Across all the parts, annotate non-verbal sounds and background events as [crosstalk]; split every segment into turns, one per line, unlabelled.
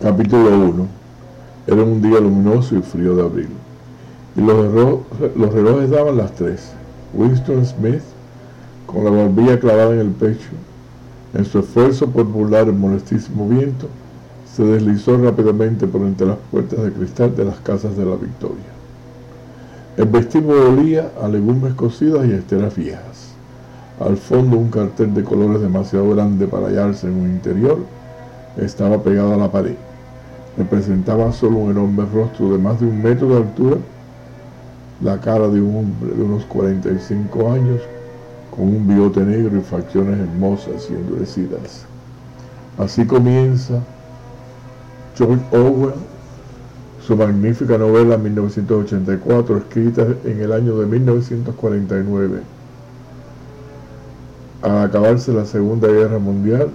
Capítulo 1. Era un día luminoso y frío de abril. Y los, relojes daban las tres. Winston Smith, con la barbilla clavada en el pecho, en su esfuerzo por burlar el molestísimo viento, se deslizó rápidamente por entre las puertas de cristal de las casas de la Victoria. El vestíbulo olía a legumbres cocidas y esteras viejas. Al fondo un cartel de colores demasiado grande para hallarse en un interior estaba pegado a la pared. Representaba solo un enorme rostro de más de un metro de altura, la cara de un hombre de unos 45 años con un bigote negro y facciones hermosas y endurecidas. Así comienza George Orwell, su magnífica novela 1984, escrita en el año de 1949. Al acabarse la Segunda Guerra Mundial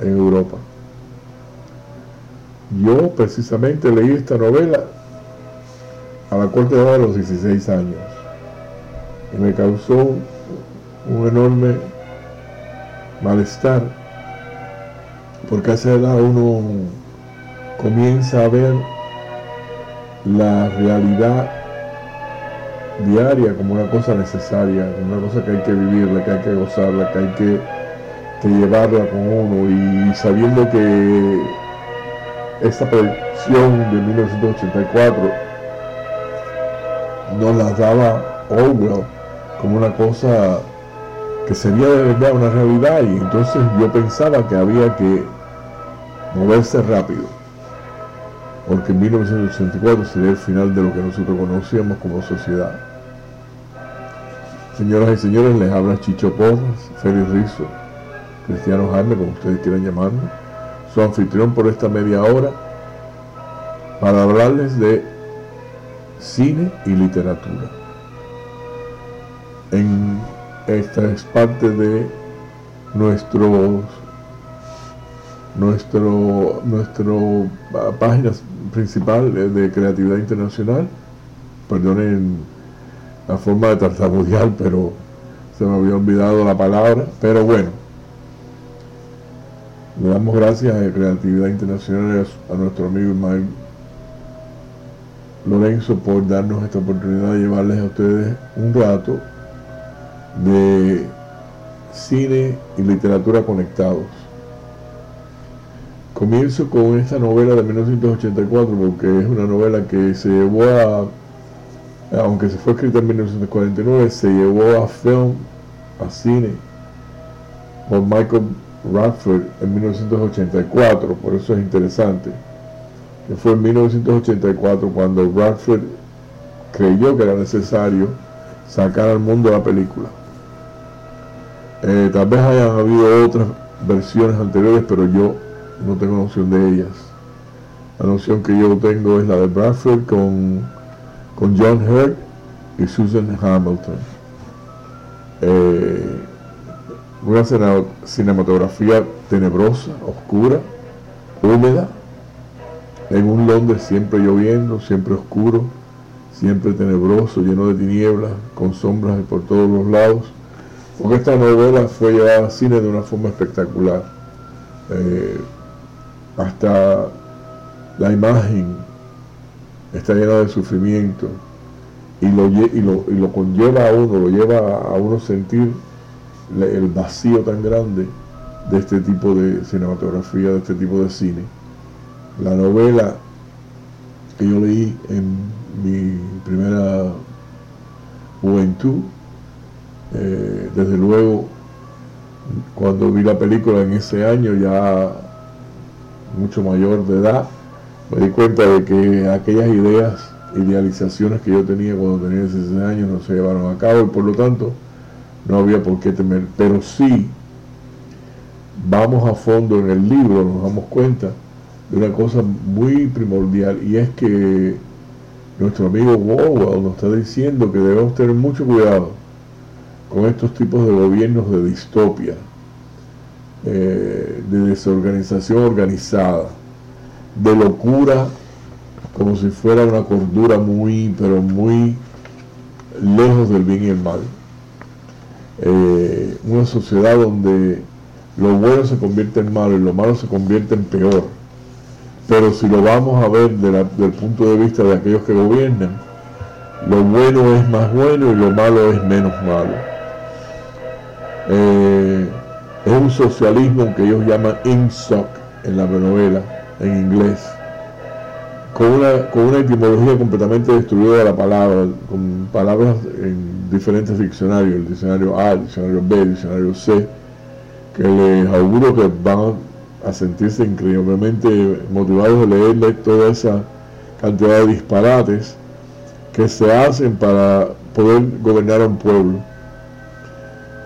en Europa. Yo precisamente leí esta novela a la corte de los 16 años. Y me causó un enorme malestar porque a esa edad uno comienza a ver la realidad diaria como una cosa necesaria, una cosa que hay que vivirla, que hay que gozarla, que hay que llevarla con uno. Y sabiendo que esta predicción de 1984 nos la daba Orwell como una cosa que sería de verdad una realidad y entonces yo pensaba que había que moverse rápido porque en 1984 sería el final de lo que nosotros conocíamos como sociedad. Señoras y señores, les habla Chicho Porras, Félix Rizzo, Cristiano Jaime, como ustedes quieran llamarme su anfitrión por esta media hora para hablarles de cine y literatura. En esta es parte de nuestros nuestro nuestro ah, página principal de creatividad internacional perdonen la forma de tartamudear [laughs] pero se me había olvidado la palabra pero bueno le damos gracias a Creatividad Internacional a nuestro amigo Ismael Lorenzo por darnos esta oportunidad de llevarles a ustedes un rato de cine y literatura conectados. Comienzo con esta novela de 1984 porque es una novela que se llevó a, aunque se fue escrita en 1949, se llevó a film, a cine, por Michael Radford en 1984, por eso es interesante, que fue en 1984 cuando Radford creyó que era necesario sacar al mundo la película. Eh, tal vez hayan habido otras versiones anteriores, pero yo no tengo noción de ellas. La noción que yo tengo es la de Bradford con, con John Hurt y Susan Hamilton. Eh, una cinematografía tenebrosa, oscura, húmeda, en un Londres siempre lloviendo, siempre oscuro, siempre tenebroso, lleno de tinieblas, con sombras por todos los lados, porque esta novela fue llevada al cine de una forma espectacular. Eh, hasta la imagen está llena de sufrimiento y lo, y lo, y lo conlleva a uno, lo lleva a uno sentir el vacío tan grande de este tipo de cinematografía, de este tipo de cine. La novela que yo leí en mi primera juventud, eh, desde luego, cuando vi la película en ese año, ya mucho mayor de edad, me di cuenta de que aquellas ideas, idealizaciones que yo tenía cuando tenía 16 años no se llevaron a cabo y por lo tanto no había por qué temer. Pero sí, vamos a fondo en el libro, nos damos cuenta de una cosa muy primordial y es que nuestro amigo Orwell nos está diciendo que debemos tener mucho cuidado con estos tipos de gobiernos de distopia, eh, de desorganización organizada, de locura como si fuera una cordura muy, pero muy lejos del bien y el mal. Eh, una sociedad donde lo bueno se convierte en malo y lo malo se convierte en peor. Pero si lo vamos a ver desde el punto de vista de aquellos que gobiernan, lo bueno es más bueno y lo malo es menos malo. Eh, es un socialismo que ellos llaman INSOC en la novela, en inglés, con una, con una etimología completamente destruida de la palabra, con palabras en diferentes diccionarios, el diccionario A, el diccionario B, el diccionario C, que les auguro que van a sentirse increíblemente motivados de leerle toda esa cantidad de disparates que se hacen para poder gobernar a un pueblo.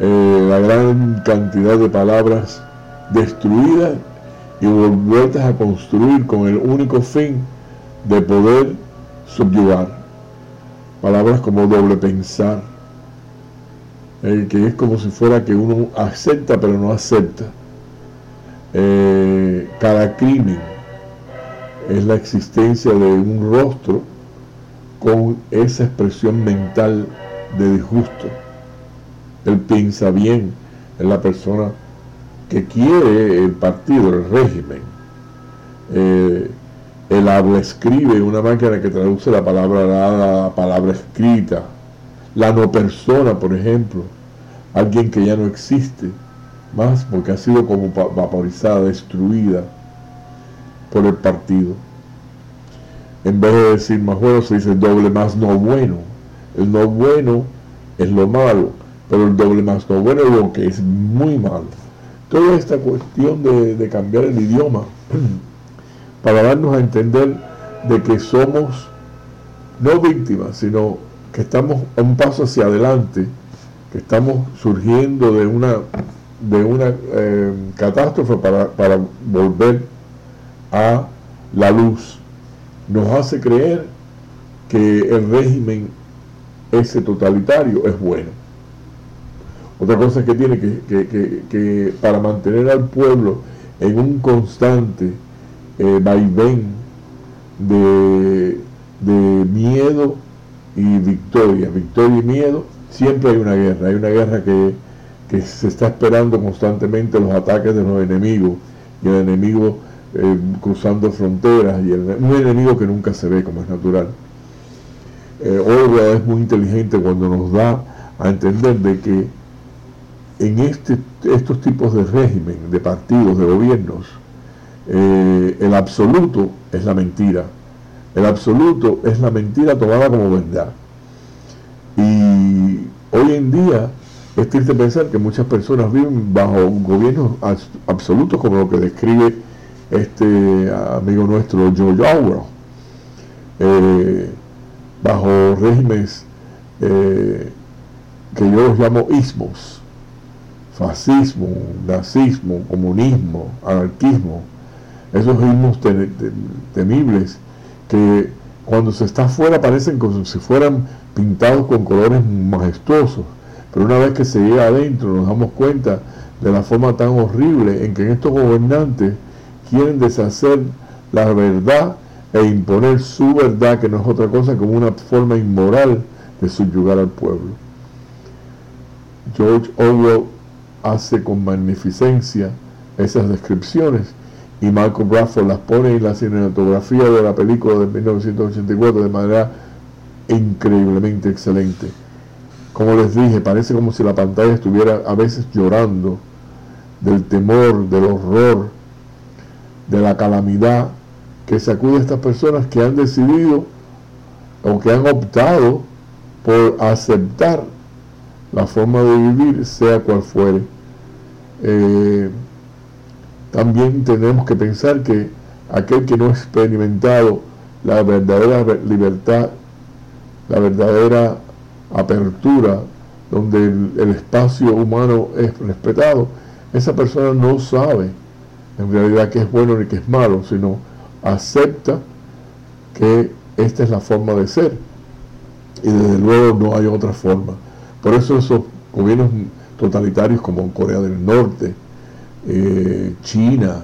Eh, la gran cantidad de palabras destruidas y vueltas a construir con el único fin de poder subyugar. Palabras como doble pensar, que es como si fuera que uno acepta pero no acepta. Eh, cada crimen es la existencia de un rostro con esa expresión mental de disgusto. Él piensa bien en la persona que quiere el partido, el régimen. Eh, el habla escribe, una máquina que traduce la palabra hablada a palabra escrita. La no persona, por ejemplo, alguien que ya no existe, más porque ha sido como vaporizada, destruida por el partido. En vez de decir más bueno, se dice doble más no bueno. El no bueno es lo malo, pero el doble más no bueno es lo que es muy malo. Toda esta cuestión de, cambiar el idioma [clears throat] para darnos a entender de que somos no víctimas, sino que estamos a un paso hacia adelante, que estamos surgiendo de una, de una eh, catástrofe para, para volver a la luz nos hace creer que el régimen ese totalitario es bueno. Otra cosa es que tiene que, para mantener al pueblo en un constante eh, vaivén de, de miedo y victoria, victoria y miedo, siempre hay una guerra, hay una guerra que, que se está esperando constantemente los ataques de los enemigos y el enemigo eh, cruzando fronteras y un enemigo que nunca se ve como es natural. Eh, es muy inteligente cuando nos da a entender de que en este, estos tipos de régimen, de partidos, de gobiernos, eh, el absoluto es la mentira. El absoluto es la mentira tomada como verdad. Y hoy en día es triste pensar que muchas personas viven bajo gobiernos absolutos como lo que describe este amigo nuestro George Orwell, eh, bajo regímenes eh, que yo los llamo ismos, fascismo, nazismo, comunismo, anarquismo, esos ismos temibles que cuando se está afuera parecen como si fueran pintados con colores majestuosos, pero una vez que se llega adentro nos damos cuenta de la forma tan horrible en que estos gobernantes quieren deshacer la verdad e imponer su verdad, que no es otra cosa como una forma inmoral de subyugar al pueblo. George Orwell hace con magnificencia esas descripciones y Michael Bradford las pone en la cinematografía de la película de 1984 de manera increíblemente excelente. Como les dije, parece como si la pantalla estuviera a veces llorando del temor, del horror, de la calamidad que sacude a estas personas que han decidido o que han optado por aceptar la forma de vivir, sea cual fuere. Eh, también tenemos que pensar que aquel que no ha experimentado la verdadera libertad, la verdadera apertura, donde el espacio humano es respetado, esa persona no sabe en realidad que es bueno ni que es malo, sino acepta que esta es la forma de ser. Y desde luego no hay otra forma. Por eso esos gobiernos totalitarios como Corea del Norte, eh, China,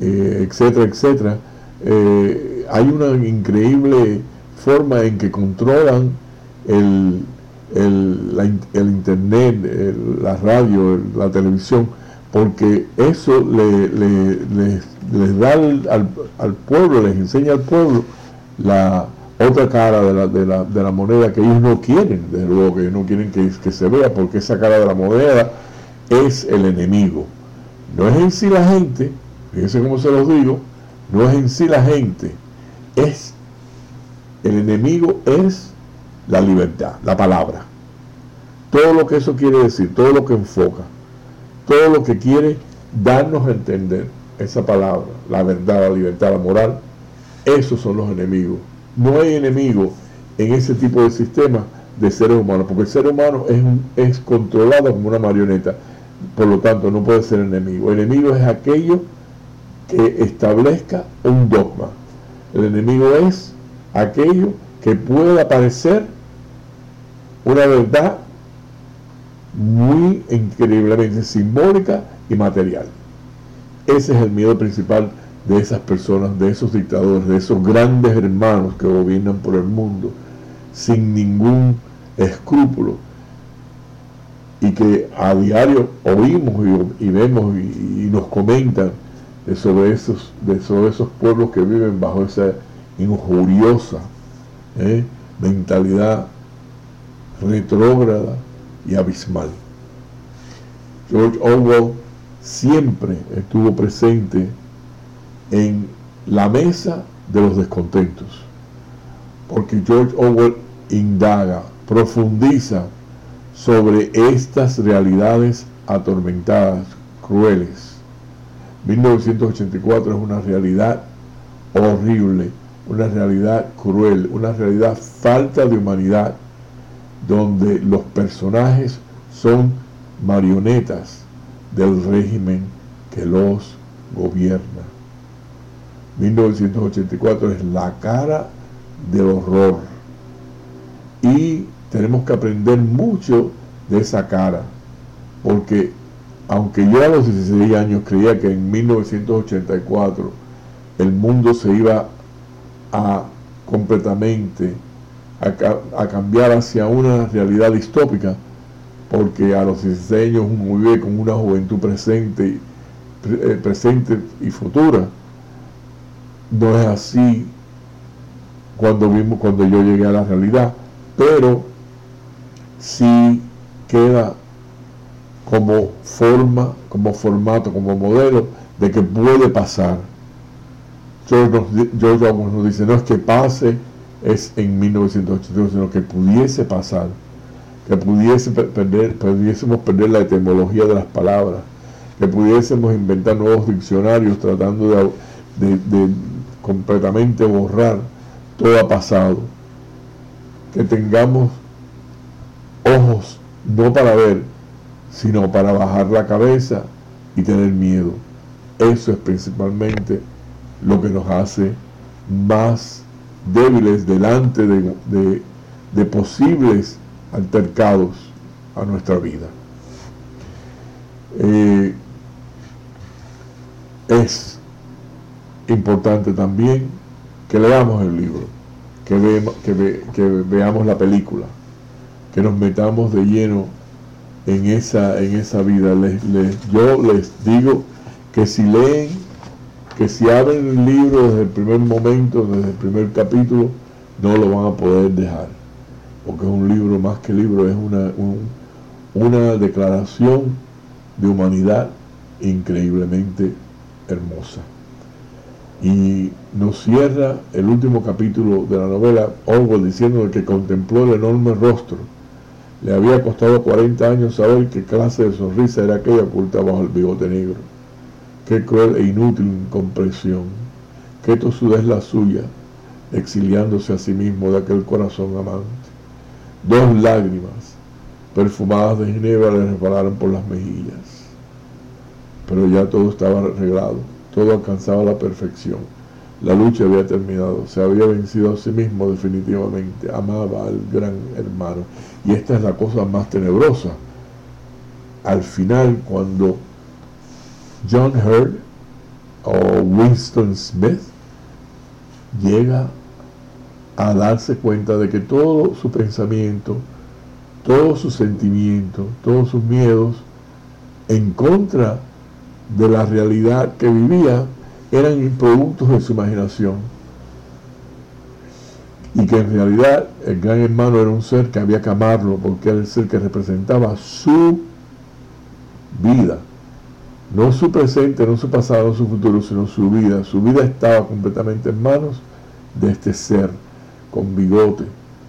eh, etcétera, etcétera, eh, hay una increíble forma en que controlan el, el, internet, la radio, la televisión, porque eso le, les da al, pueblo, les enseña al pueblo la otra cara de la, de la, de la moneda que ellos no quieren, desde luego que ellos no quieren que, que se vea, porque esa cara de la moneda es el enemigo. No es en sí la gente, fíjense cómo se los digo, no es en sí la gente, es el enemigo es la libertad, la palabra. Todo lo que eso quiere decir, todo lo que enfoca, todo lo que quiere darnos a entender esa palabra, la verdad, la libertad, la moral, esos son los enemigos. No hay enemigo en ese tipo de sistema de seres humanos, porque el ser humano es, es controlado como una marioneta, por lo tanto no puede ser enemigo. El enemigo es aquello que establezca un dogma. El enemigo es aquello que pueda parecer una verdad muy increíblemente simbólica y material. Ese es el miedo principal de esas personas, de esos dictadores, de esos grandes hermanos que gobiernan por el mundo sin ningún escrúpulo y que a diario oímos y, vemos y, nos comentan sobre esos, de sobre esos pueblos que viven bajo esa injuriosa ¿eh? mentalidad retrógrada y abismal. George Orwell siempre estuvo presente en la mesa de los descontentos, porque George Orwell indaga, profundiza sobre estas realidades atormentadas, crueles. 1984 es una realidad horrible, una realidad cruel, una realidad falta de humanidad, donde los personajes son marionetas del régimen que los gobierna. 1984 es la cara del horror y tenemos que aprender mucho de esa cara, porque aunque yo a los 16 años creía que en 1984 el mundo se iba a completamente a, cambiar hacia una realidad distópica, porque a los 16 años uno vive con una juventud presente, eh, presente y futura. No es así cuando vimos cuando yo llegué a la realidad, pero sí queda como forma, como formato, como modelo de que puede pasar. George, George nos dice, no es que pase es en 1982, sino que pudiese pasar, que pudiese perder, pudiésemos perder la etimología de las palabras, que pudiésemos inventar nuevos diccionarios tratando de, completamente borrar todo pasado, que tengamos ojos no para ver, sino para bajar la cabeza y tener miedo. Eso es principalmente lo que nos hace más débiles delante de, posibles altercados a nuestra vida. Eh, es importante también que leamos el libro, que, que, veamos la película, que nos metamos de lleno en esa, en esa vida. yo les digo que si leen que si abren el libro desde el primer momento, desde el primer capítulo, no lo van a poder dejar. Porque es un libro más que libro, es una, una declaración de humanidad increíblemente hermosa. Y nos cierra el último capítulo de la novela Orwell diciendo que contempló el enorme rostro. Le había costado 40 años saber qué clase de sonrisa era aquella oculta bajo el bigote negro Qué cruel e inútil incomprensión. Qué tosudez la suya, exiliándose a sí mismo de aquel corazón amante. Dos lágrimas, perfumadas de ginebra, le resbalaron por las mejillas. Pero ya todo estaba arreglado, todo alcanzaba la perfección. La lucha había terminado, se había vencido a sí mismo definitivamente, amaba al gran hermano. Y esta es la cosa más tenebrosa. Al final, cuando John Hurt o Winston Smith llega a darse cuenta de que todo su pensamiento, todos sus sentimientos, todos sus miedos en contra de la realidad que vivía eran productos de su imaginación y que en realidad el gran hermano era un ser que había que amarlo porque era el ser que representaba su vida, no su presente, no su pasado, no su futuro, sino su vida. Su vida estaba completamente en manos de este ser, con bigote,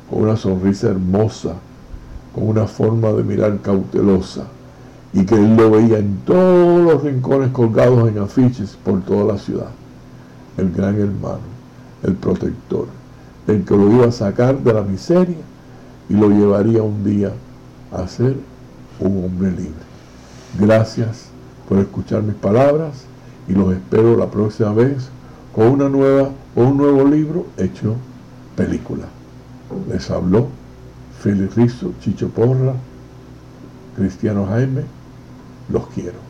con una sonrisa hermosa, con una forma de mirar cautelosa, y que él lo veía en todos los rincones colgados en afiches por toda la ciudad. El gran hermano, el protector, el que lo iba a sacar de la miseria y lo llevaría un día a ser un hombre libre. Gracias por escuchar mis palabras y los espero la próxima vez con una nueva o un nuevo libro hecho película. Les habló Félix Rizzo, Chicho Porra, Cristiano Jaime, los quiero.